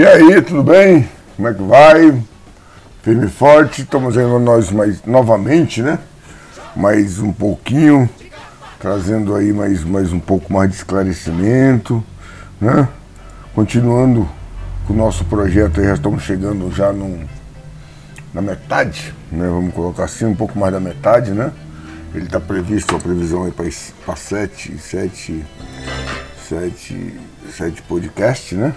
E aí, tudo bem? Como é que vai? Firme e forte, estamos vendo nós mais novamente, né? Mais um pouquinho, trazendo aí mais, mais um pouco mais de esclarecimento, né? Continuando com o nosso projeto, aí já estamos chegando já num, na metade, né? Vamos colocar assim, um pouco mais da metade, né? Ele está previsto, a previsão aí para sete, sete, sete, sete podcasts, né?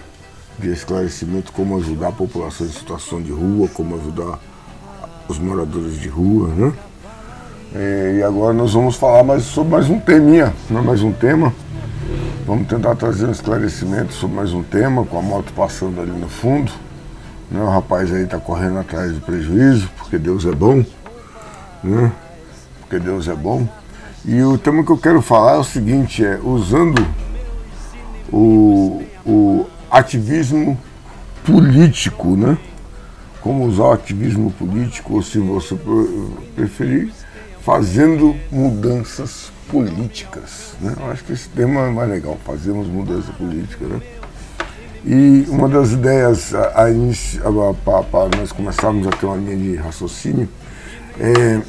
De esclarecimento, como ajudar a população em situação de rua, como ajudar os moradores de rua, né? É, e agora nós vamos falar mais sobre mais um teminha, né? mais um tema. Vamos tentar trazer um esclarecimento sobre mais um tema, com a moto passando ali no fundo. Né? O rapaz aí está correndo atrás do prejuízo, porque Deus é bom. Né? Porque Deus é bom. E o tema que eu quero falar é o seguinte, é usando o, o ativismo político, né? Como usar o ativismo político, ou se você preferir, fazendo mudanças políticas. Né? Eu acho que esse tema é mais legal, fazemos mudança política. Né? E uma das ideias para nós começarmos a ter uma linha de raciocínio é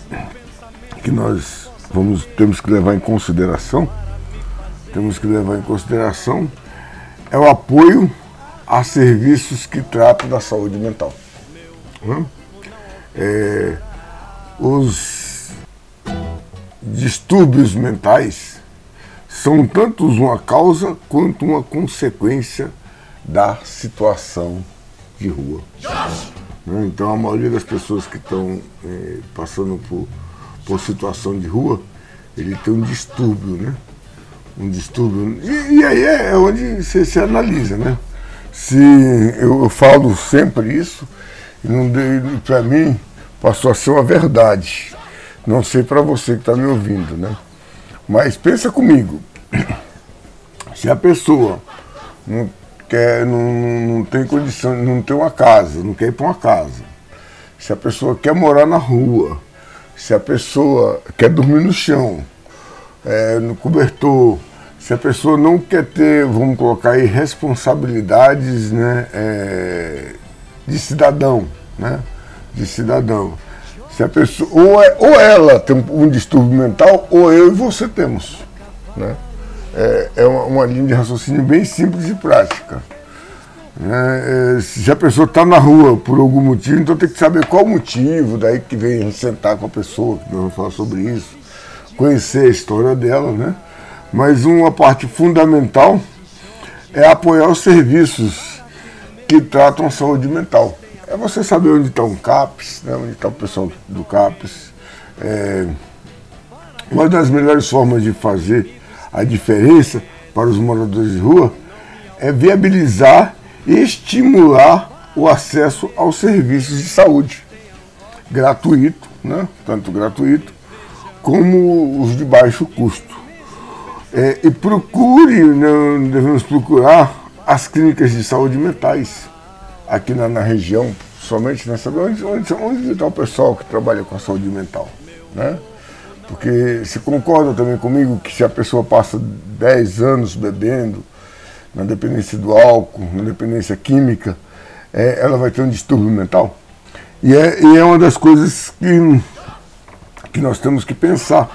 que nós vamos, temos que levar em consideração, temos que levar em consideração é o apoio a serviços que tratam da saúde mental. Né? É, os distúrbios mentais são tanto uma causa quanto uma consequência da situação de rua. Né? Então a maioria das pessoas que estão é, passando por, por situação de rua, ele tem um distúrbio, né? Um distúrbio. E, e aí é onde você se analisa, né? Se eu, eu falo sempre isso, para mim passou a ser uma verdade. Não sei para você que está me ouvindo, né? Mas pensa comigo. Se a pessoa não quer, não, não tem condição, não tem uma casa, não quer ir para uma casa. Se a pessoa quer morar na rua, se a pessoa quer dormir no chão, é, no cobertor, se a pessoa não quer ter, vamos colocar aí, responsabilidades né, é, de cidadão, né? De cidadão. Se a pessoa, ou, é, ou ela tem um distúrbio mental, ou eu e você temos. Né? É, é uma, uma linha de raciocínio bem simples e prática. É, é, se a pessoa está na rua por algum motivo, então tem que saber qual o motivo, daí que vem sentar com a pessoa, que nós vamos falar sobre isso, conhecer a história dela, né? Mas uma parte fundamental é apoiar os serviços que tratam saúde mental é você saber onde está um CAPS, né, onde está o pessoal do CAPS. É, uma das melhores formas de fazer a diferença para os moradores de rua é viabilizar e estimular o acesso aos serviços de saúde gratuito, né, tanto gratuito como os de baixo custo. É, e procure, né, devemos procurar as clínicas de saúde mentais aqui na, na região, somente nessa onde, onde, onde está o pessoal que trabalha com a saúde mental, né? Porque se concorda também comigo que se a pessoa passa 10 anos bebendo, na dependência do álcool, na dependência química, é, ela vai ter um distúrbio mental. E é, e é uma das coisas que, que nós temos que pensar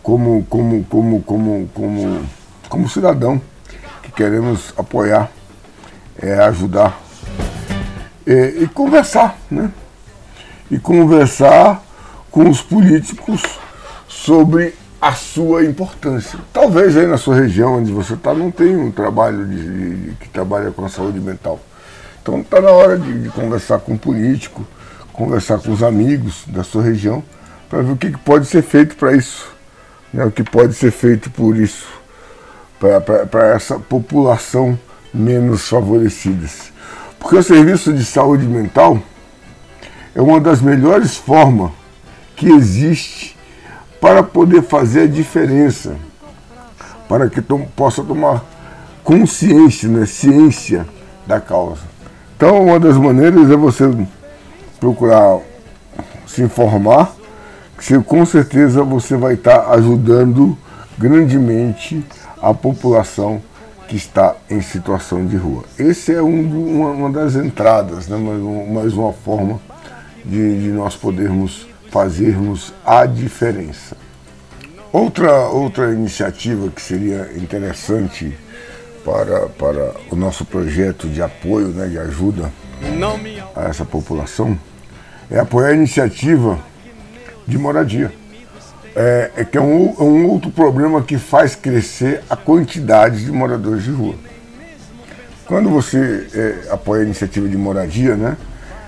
como, como, como, como, como, como cidadão que queremos apoiar, é, ajudar é, e conversar, né? E conversar com os políticos sobre a sua importância. Talvez aí na sua região onde você está não tenha um trabalho de, de, que trabalha com a saúde mental. Então está na hora de, de, conversar com o político, conversar com os amigos da sua região, para ver o que, pode ser feito para isso. Né? O que pode ser feito por isso, para essa população menos favorecida. Porque o serviço de saúde mental é uma das melhores formas que existe para poder fazer a diferença, para que possa tomar consciência, né, ciência da causa. Então, uma das maneiras é você procurar se informar, com certeza você vai estar ajudando grandemente a população que está em situação de rua. Esse é um, uma, uma, das entradas, né? mais, uma forma de, de nós podermos fazermos a diferença. Outra, outra iniciativa que seria interessante para, para o nosso projeto de apoio, né, de ajuda a essa população, é apoiar a iniciativa de moradia. É, é que é um, é um outro problema que faz crescer a quantidade de moradores de rua. Quando você é, apoia a iniciativa de moradia, né,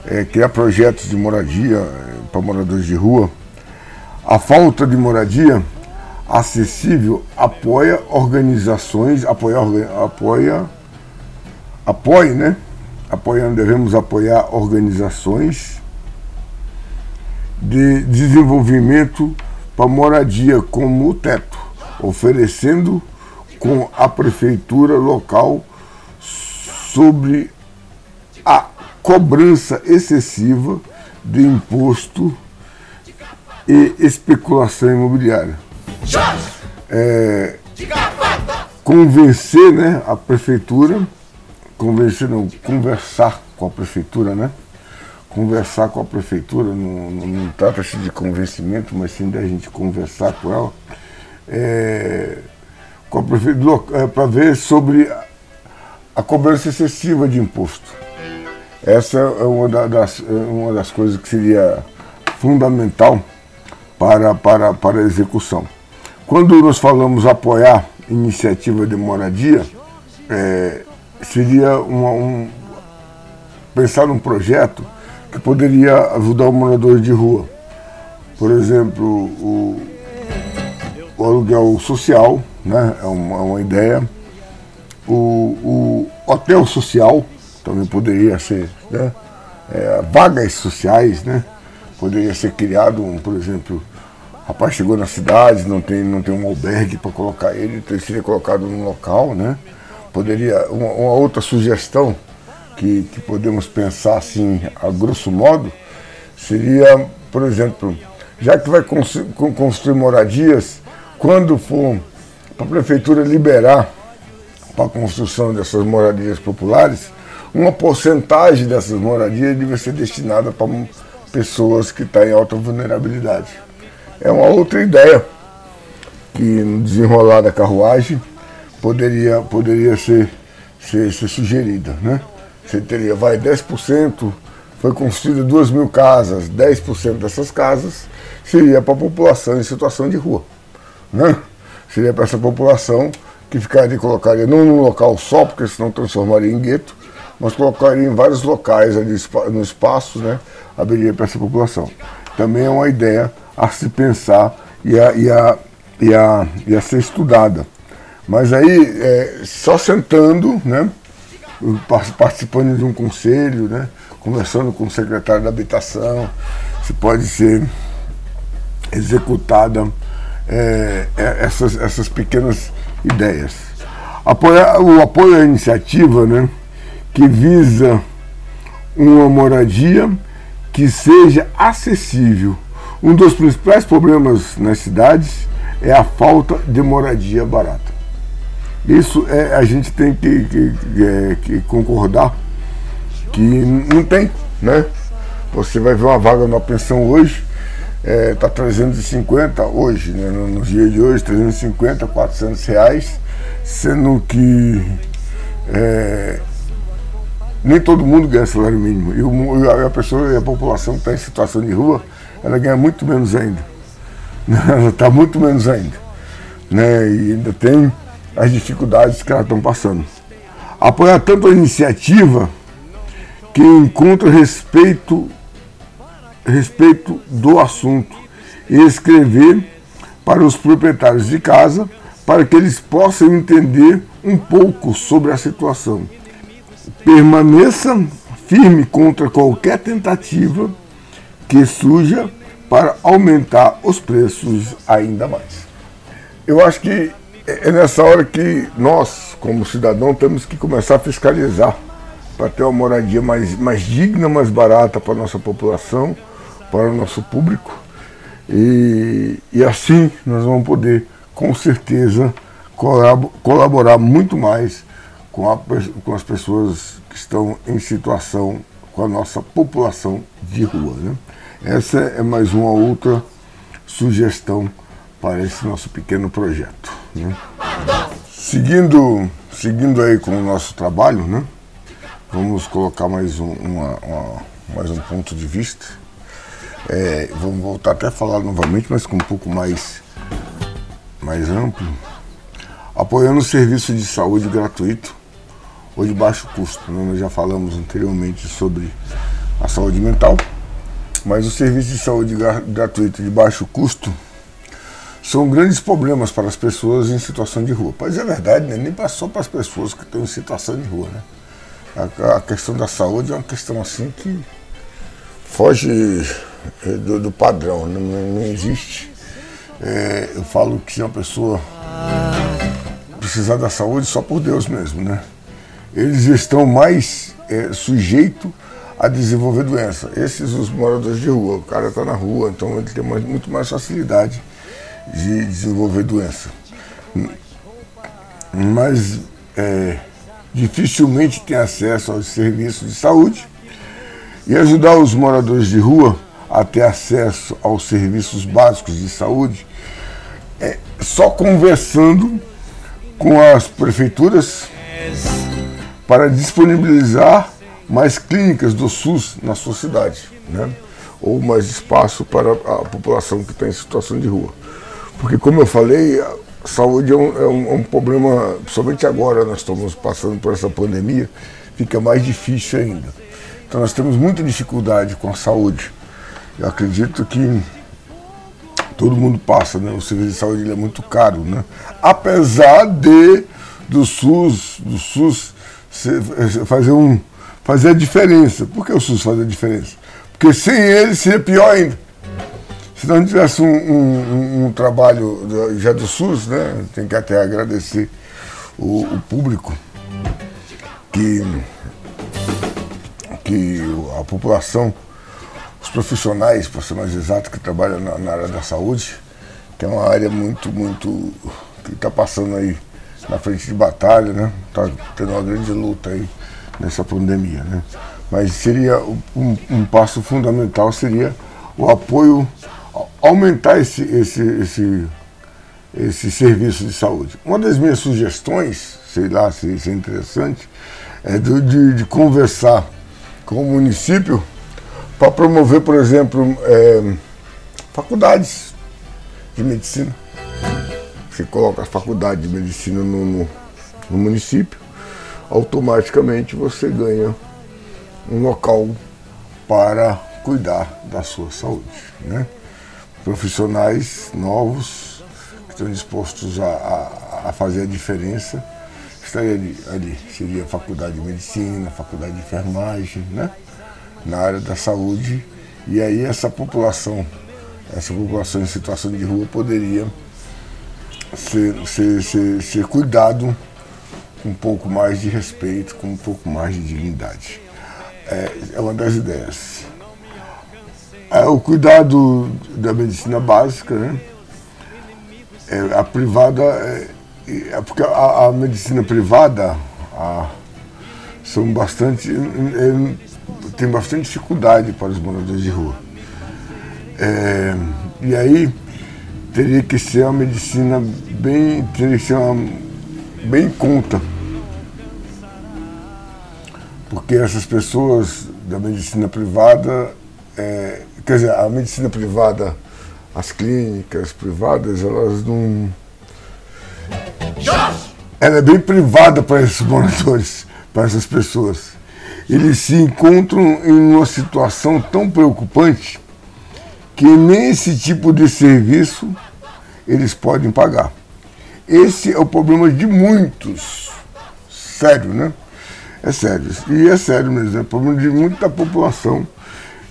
é, criar projetos de moradia é, para moradores de rua, a falta de moradia acessível apoia organizações, apoia, apoia, apoia, né? Apoiando, devemos apoiar organizações de desenvolvimento para moradia como o teto, oferecendo com a prefeitura local sobre a cobrança excessiva de imposto e especulação imobiliária. É, convencer né, a prefeitura, convencer não, conversar com a prefeitura, né? Conversar com a prefeitura, não, não, trata-se de convencimento, mas sim da gente conversar com ela, é, com a prefeitura, é, para ver sobre a, a cobrança excessiva de imposto. Essa é uma das, é uma das coisas que seria fundamental para, para, para a execução. Quando nós falamos apoiar iniciativa de moradia, é, seria uma, um, pensar num projeto que poderia ajudar o morador de rua. Por exemplo, o, o aluguel social, né, é uma, uma ideia. O, o, hotel social também poderia ser, né, é, vagas sociais, né, poderia ser criado, um, por exemplo, rapaz chegou na cidade, não tem, não tem um albergue para colocar ele, então ele seria colocado num local, né? Poderia, uma, uma outra sugestão que, que podemos pensar assim, a grosso modo, seria, por exemplo, já que vai construir moradias, quando for para a prefeitura liberar para a construção dessas moradias populares, uma porcentagem dessas moradias deve ser destinada para pessoas que estão em alta vulnerabilidade é uma outra ideia que no desenrolar da carruagem poderia, poderia ser, ser, ser sugerida. Né? Você teria, vai, 10%, foi construída 2 mil casas, 10% dessas casas seria para a população em situação de rua. Né? Seria para essa população que ficaria, colocaria não num local só, porque senão transformaria em gueto, mas colocaria em vários locais ali no espaço, né? abriria para essa população. Também é uma ideia a se pensar e a, e a, e a, e a ser estudada. Mas aí, é, só sentando, né, participando de um conselho, né, conversando com o secretário da habitação, se pode ser executada é, é, essas, essas pequenas ideias. Apoiar, o apoio à iniciativa né, que visa uma moradia que seja acessível um dos principais problemas nas cidades é a falta de moradia barata. Isso é, a gente tem que, que, que, é, que concordar que não tem, né? Você vai ver uma vaga numa pensão hoje, está é, tá 350 hoje, né? no, no dia de hoje, 350, 400 reais, sendo que é, nem todo mundo ganha salário mínimo. E, a pessoa, a população que está em situação de rua, ela ganha muito menos ainda. Ela está muito menos ainda. Né? E ainda tem as dificuldades que elas estão passando. Apoiar tanto a iniciativa que encontra respeito, respeito do assunto e escrever para os proprietários de casa para que eles possam entender um pouco sobre a situação. Permaneça firme contra qualquer tentativa que suja para aumentar os preços ainda mais. Eu acho que é nessa hora que nós, como cidadão, temos que começar a fiscalizar para ter uma moradia mais, mais digna, mais barata para a nossa população, para o nosso público. E, e assim nós vamos poder, com certeza, colaborar muito mais com, a, com as pessoas que estão em situação, com a nossa população de rua. Né? Essa é mais uma outra sugestão para esse nosso pequeno projeto. Né? Seguindo, seguindo aí com o nosso trabalho, né? vamos colocar mais um, uma, uma, mais um ponto de vista. É, vamos voltar até a falar novamente, mas com um pouco mais, mais amplo. Apoiando o serviço de saúde gratuito ou de baixo custo. Né? Nós já falamos anteriormente sobre a saúde mental, mas o serviço de saúde gratuito de baixo custo são grandes problemas para as pessoas em situação de rua. Mas é verdade, né? nem só para as pessoas que estão em situação de rua. Né? A, a, questão da saúde é uma questão assim que foge é, do, do padrão, né? não, não, existe. É, eu falo que uma pessoa precisar da saúde, só por Deus mesmo, né? Eles estão mais é, sujeitos a desenvolver doença. Esses os moradores de rua, o cara está na rua, então ele tem muito mais facilidade de desenvolver doença. Mas é, dificilmente tem acesso aos serviços de saúde e ajudar os moradores de rua a ter acesso aos serviços básicos de saúde é só conversando com as prefeituras para disponibilizar mais clínicas do SUS na sua cidade, né? ou mais espaço para a população que está em situação de rua. Porque, como eu falei, a saúde é um, é um, é um problema, somente agora nós estamos passando por essa pandemia, fica mais difícil ainda. Então, nós temos muita dificuldade com a saúde. Eu acredito que todo mundo passa, né? O serviço de saúde é muito caro, né? Apesar de do SUS, do SUS fazer um fazer a diferença. Por que o SUS faz a diferença? Porque sem ele seria pior ainda. Se não tivesse um, um, um trabalho já do SUS, né, tem que até agradecer o, o público que, que a população, os profissionais, para ser mais exato, que trabalham na, na área da saúde, que é uma área muito, muito. que está passando aí na frente de batalha, né? Está tendo uma grande luta aí nessa pandemia, né? Mas seria um, um passo fundamental seria o apoio aumentar esse, esse, esse, esse serviço de saúde. Uma das minhas sugestões, sei lá se isso é interessante, é de, de, de conversar com o município para promover, por exemplo, é, faculdades de medicina. Você coloca a faculdade de medicina no, no, no município, automaticamente você ganha um local para cuidar da sua saúde. Né? Profissionais novos que estão dispostos a, a, a fazer a diferença estaria ali, ali, Seria a faculdade de medicina, a faculdade de enfermagem, né? na área da saúde. E aí essa população, essa população em situação de rua poderia ser, ser, ser, ser cuidado com um pouco mais de respeito, com um pouco mais de dignidade. É, é uma das ideias. É, o cuidado da medicina básica, né? É, a privada, é, é porque a, a, medicina privada a, são bastante, é, tem bastante dificuldade para os moradores de rua. É, e aí teria que ser uma medicina bem, teria que ser uma, bem conta. Porque essas pessoas da medicina privada é, quer dizer, a medicina privada, as clínicas privadas, elas não. Ela é bem privada para esses moradores, para essas pessoas. Eles se encontram em uma situação tão preocupante que nem esse tipo de serviço eles podem pagar. Esse é o problema de muitos. Sério, né? É sério. E é sério mesmo, é o problema de muita população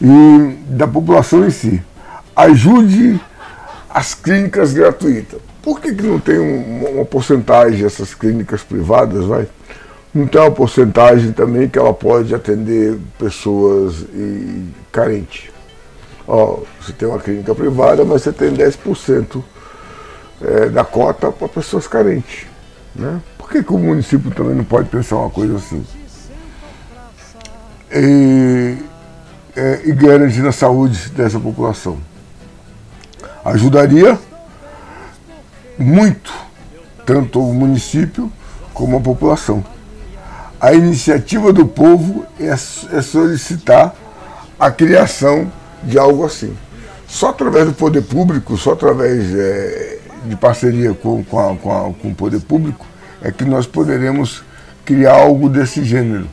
e da população em si. Ajude as clínicas gratuitas. Por que, que não tem um, uma porcentagem dessas clínicas privadas, vai? não tem uma porcentagem também que ela pode atender pessoas e, carentes. Ó, você tem uma clínica privada, mas você tem 10% é, da cota para pessoas carentes. Né? Por que, que o município também não pode pensar uma coisa assim? E, é, e garantir a saúde dessa população. Ajudaria muito tanto o município como a população. A iniciativa do povo é, é com a criação de algo assim. Só através do poder público, só através é, de parceria com, com, a, com, a, com, o poder público, é que nós poderemos criar algo desse gênero.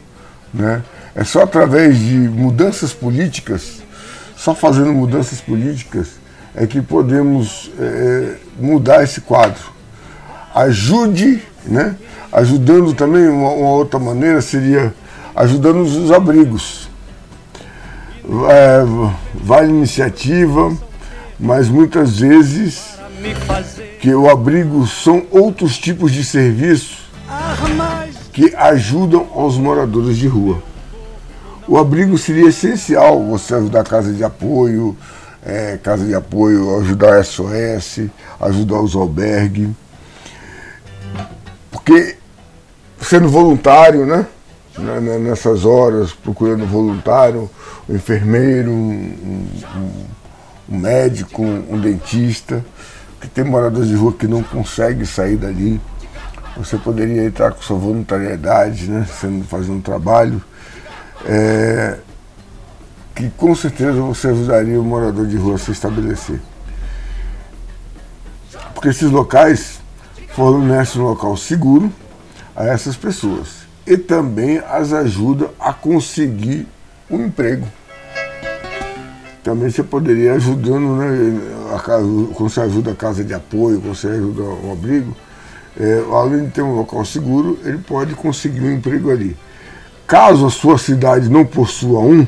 Né? É só através de mudanças políticas, só fazendo mudanças políticas, é que podemos é, mudar esse quadro. Ajude, né? ajudando também, uma, uma outra maneira seria ajudando os abrigos é, vale iniciativa, mas muitas vezes que o abrigo são outros tipos de serviços que ajudam aos moradores de rua. O abrigo seria essencial, você ajudar a casa de apoio, é, casa de apoio, ajudar a SOS, ajudar os albergues. Porque sendo voluntário, né? Nessas horas, procurando voluntário, um enfermeiro, um, um, um médico, um dentista, que tem moradores de rua que não consegue sair dali. Você poderia entrar com sua voluntariedade, né, sendo, fazendo um trabalho, é, que com certeza você ajudaria o morador de rua a se estabelecer. Porque esses locais fornecem um local seguro a essas pessoas e também as ajuda a conseguir um emprego. Também você poderia ajudando, né, a, quando você ajuda a casa de apoio, quando você ajuda um abrigo, é, além de ter um local seguro, ele pode conseguir um emprego ali. Caso a sua cidade não possua um,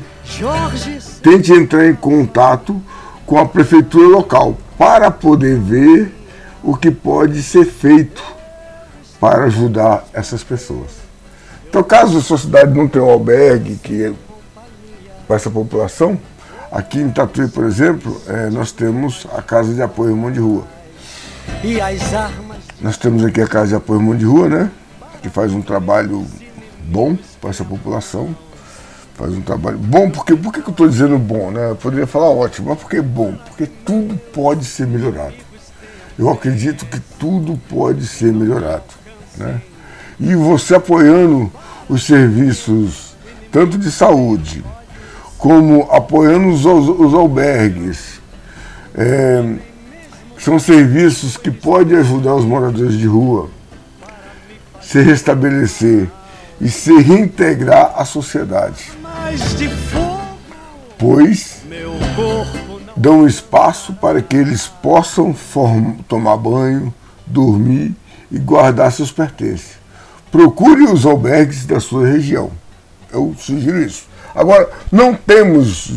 tente entrar em contato com a prefeitura local para poder ver o que pode ser feito para ajudar essas pessoas. Então, caso a sua cidade não tenha um albergue que para essa população. Aqui em Tatuí, por exemplo, é, nós temos a Casa de Apoio Irmão de Rua. E as armas? Nós temos aqui a Casa de Apoio Irmão de Rua, né? Que faz um trabalho bom para essa população. Faz um trabalho bom, porque por que eu estou dizendo bom, né? Eu poderia falar ótimo, mas por que bom? Porque tudo pode ser melhorado. Eu acredito que tudo pode ser melhorado. Né? E você apoiando os serviços, tanto de saúde, como apoiando os, os albergues. É, são serviços que podem ajudar os moradores de rua se restabelecer e se reintegrar à sociedade. Pois dão espaço para que eles possam tomar banho, dormir e guardar seus pertences. Procure os albergues da sua região. Eu sugiro isso. Agora, não temos,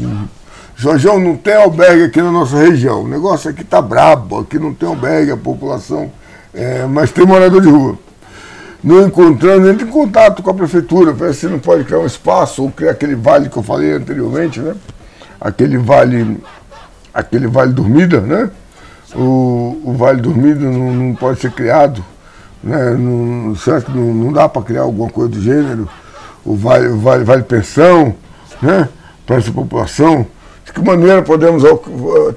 Jorjão, não tem albergue aqui na nossa região. O negócio aqui tá brabo, aqui não tem albergue, a população, é, mas tem morador de rua. Não encontrando, entre em contato com a prefeitura, para se não pode criar um espaço ou criar aquele vale que eu falei anteriormente, né? Aquele vale, aquele vale dormida, né? O, o vale dormida não, não pode ser criado, né? Não, não, não dá para criar alguma coisa do gênero? O vale, o vale, vale pensão, né, para essa população. De que maneira podemos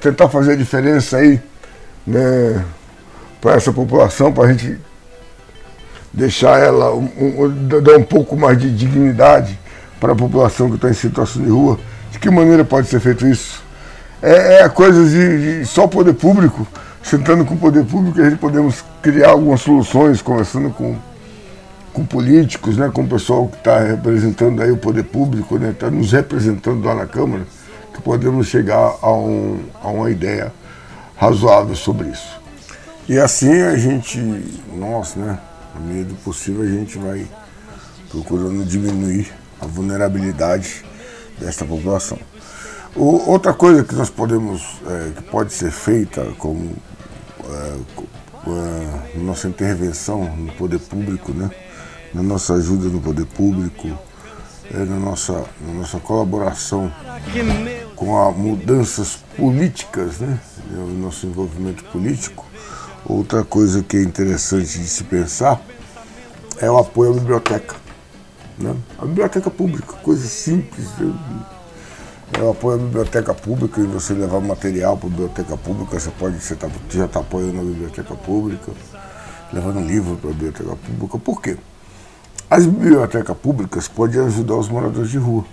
tentar fazer a diferença aí né, para essa população, para a gente deixar ela, um, um, dar um pouco mais de dignidade para a população que está em situação de rua. De que maneira pode ser feito isso? É, é coisa de, de só poder público, sentando com o poder público, a gente podemos criar algumas soluções, conversando com com políticos, né, com o pessoal que está representando aí o poder público, né, está nos representando lá na Câmara, que podemos chegar a, um, a uma ideia razoável sobre isso. E assim a gente, nós, né, na medida do possível, a gente vai procurando diminuir a vulnerabilidade desta população. O, outra coisa que nós podemos, é, que pode ser feita como é, é, nossa intervenção no poder público, né, na nossa ajuda no poder público, é, na, nossa, na nossa colaboração com as mudanças políticas, né? o nosso envolvimento político. Outra coisa que é interessante de se pensar é o apoio à biblioteca. Né? A biblioteca pública, coisa simples. Né? É o apoio à biblioteca pública e você levar material para a biblioteca pública, você pode, você tá, já está apoiando a biblioteca pública, levando livro para a biblioteca pública. Por quê? As bibliotecas públicas podem ajudar os moradores de rua.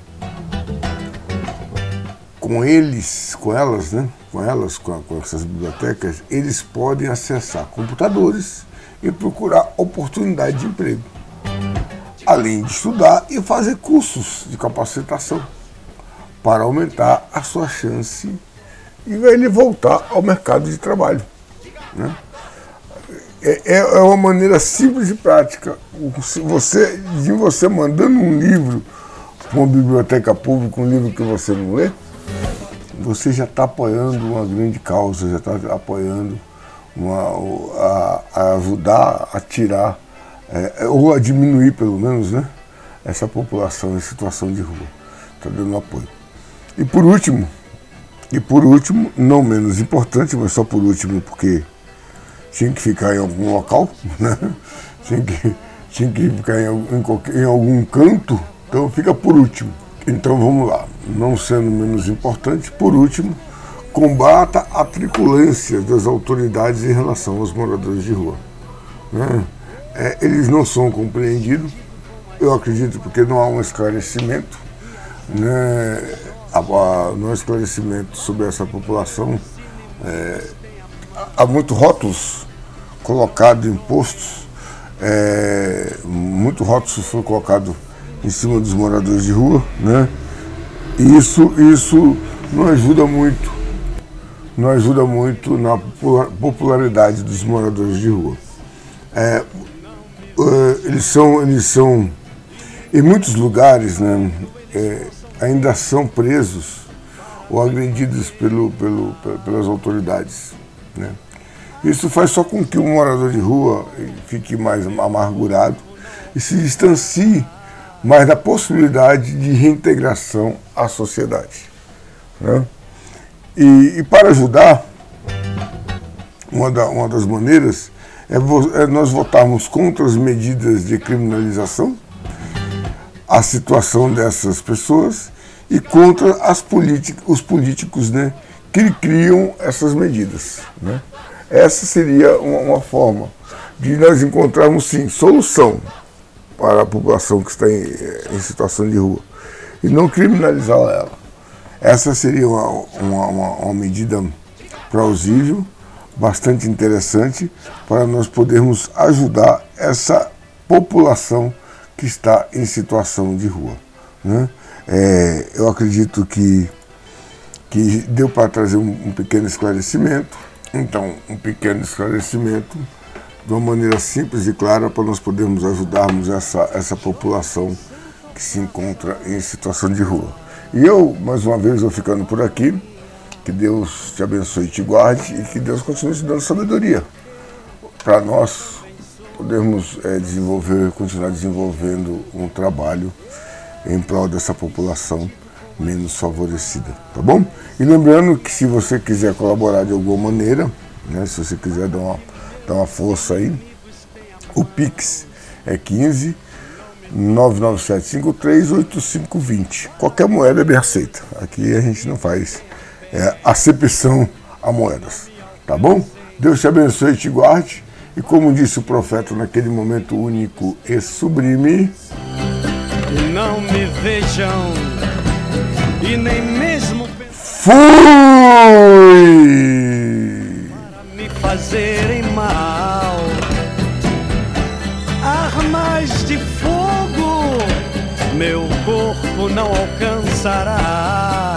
Com eles, com elas, né? Com elas, com, com essas bibliotecas, eles podem acessar computadores e procurar oportunidade de emprego. Além de estudar e fazer cursos de capacitação para aumentar a sua chance e ele voltar ao mercado de trabalho. Né? É, é, é uma maneira simples e prática. Você, de você mandando um livro para uma biblioteca pública, um livro que você não lê, você já está apoiando uma grande causa, já está apoiando uma, a, a, ajudar a tirar, é, ou a diminuir pelo menos, né, essa população em situação de rua. Está dando apoio. E por último, e por último, não menos importante, mas só por último, porque tinha que ficar em algum local, né? tinha, que, tinha que ficar em, em, qualquer, em algum canto, então fica por último. Então vamos lá, não sendo menos importante, por último, combata a triculência das autoridades em relação aos moradores de rua. Né? É, eles não são compreendidos, eu acredito porque não há um esclarecimento. Né? no esclarecimento sobre essa população, é, há muitos rótulos colocados em postos, é, muito rótulos foram colocados em cima dos moradores de rua, né? E isso, isso não ajuda muito, não ajuda muito na popularidade dos moradores de rua. É, é, eles são, eles são, em muitos lugares, né? É, ainda são presos ou agredidos pelo, pelo, pelas autoridades. Né? Isso faz só com que o morador de rua fique mais amargurado e se distancie mais da possibilidade de reintegração à sociedade. Né? E, e, para ajudar, uma, da, uma das maneiras é, é nós votarmos contra as medidas de criminalização a situação dessas pessoas e contra as os políticos né, que criam essas medidas. Né? Essa seria uma, uma, forma de nós encontrarmos, sim, solução para a população que está em, em situação de rua e não criminalizar ela. Essa seria uma, uma, uma medida plausível, bastante interessante, para nós podermos ajudar essa população que está em situação de rua. Né? É, eu acredito que, que deu para trazer um, um, pequeno esclarecimento. Então, um pequeno esclarecimento de uma maneira simples e clara para nós podermos ajudarmos essa, essa população que se encontra em situação de rua. E eu, mais uma vez, vou ficando por aqui. Que Deus te abençoe e te guarde e que Deus continue te dando sabedoria para nós podermos é, desenvolver, continuar desenvolvendo um trabalho em prol dessa população menos favorecida, tá bom? E lembrando que se você quiser colaborar de alguma maneira, né, se você quiser dar uma, dar uma força aí, o Pix é 15 997538520. Qualquer moeda é bem aceita. Aqui a gente não faz é, acepção a moedas, tá bom? Deus te abençoe e te guarde. E como disse o profeta naquele momento único e sublime, não me vejam e nem mesmo fui fazerem mal. Armas de fogo meu corpo não alcançará.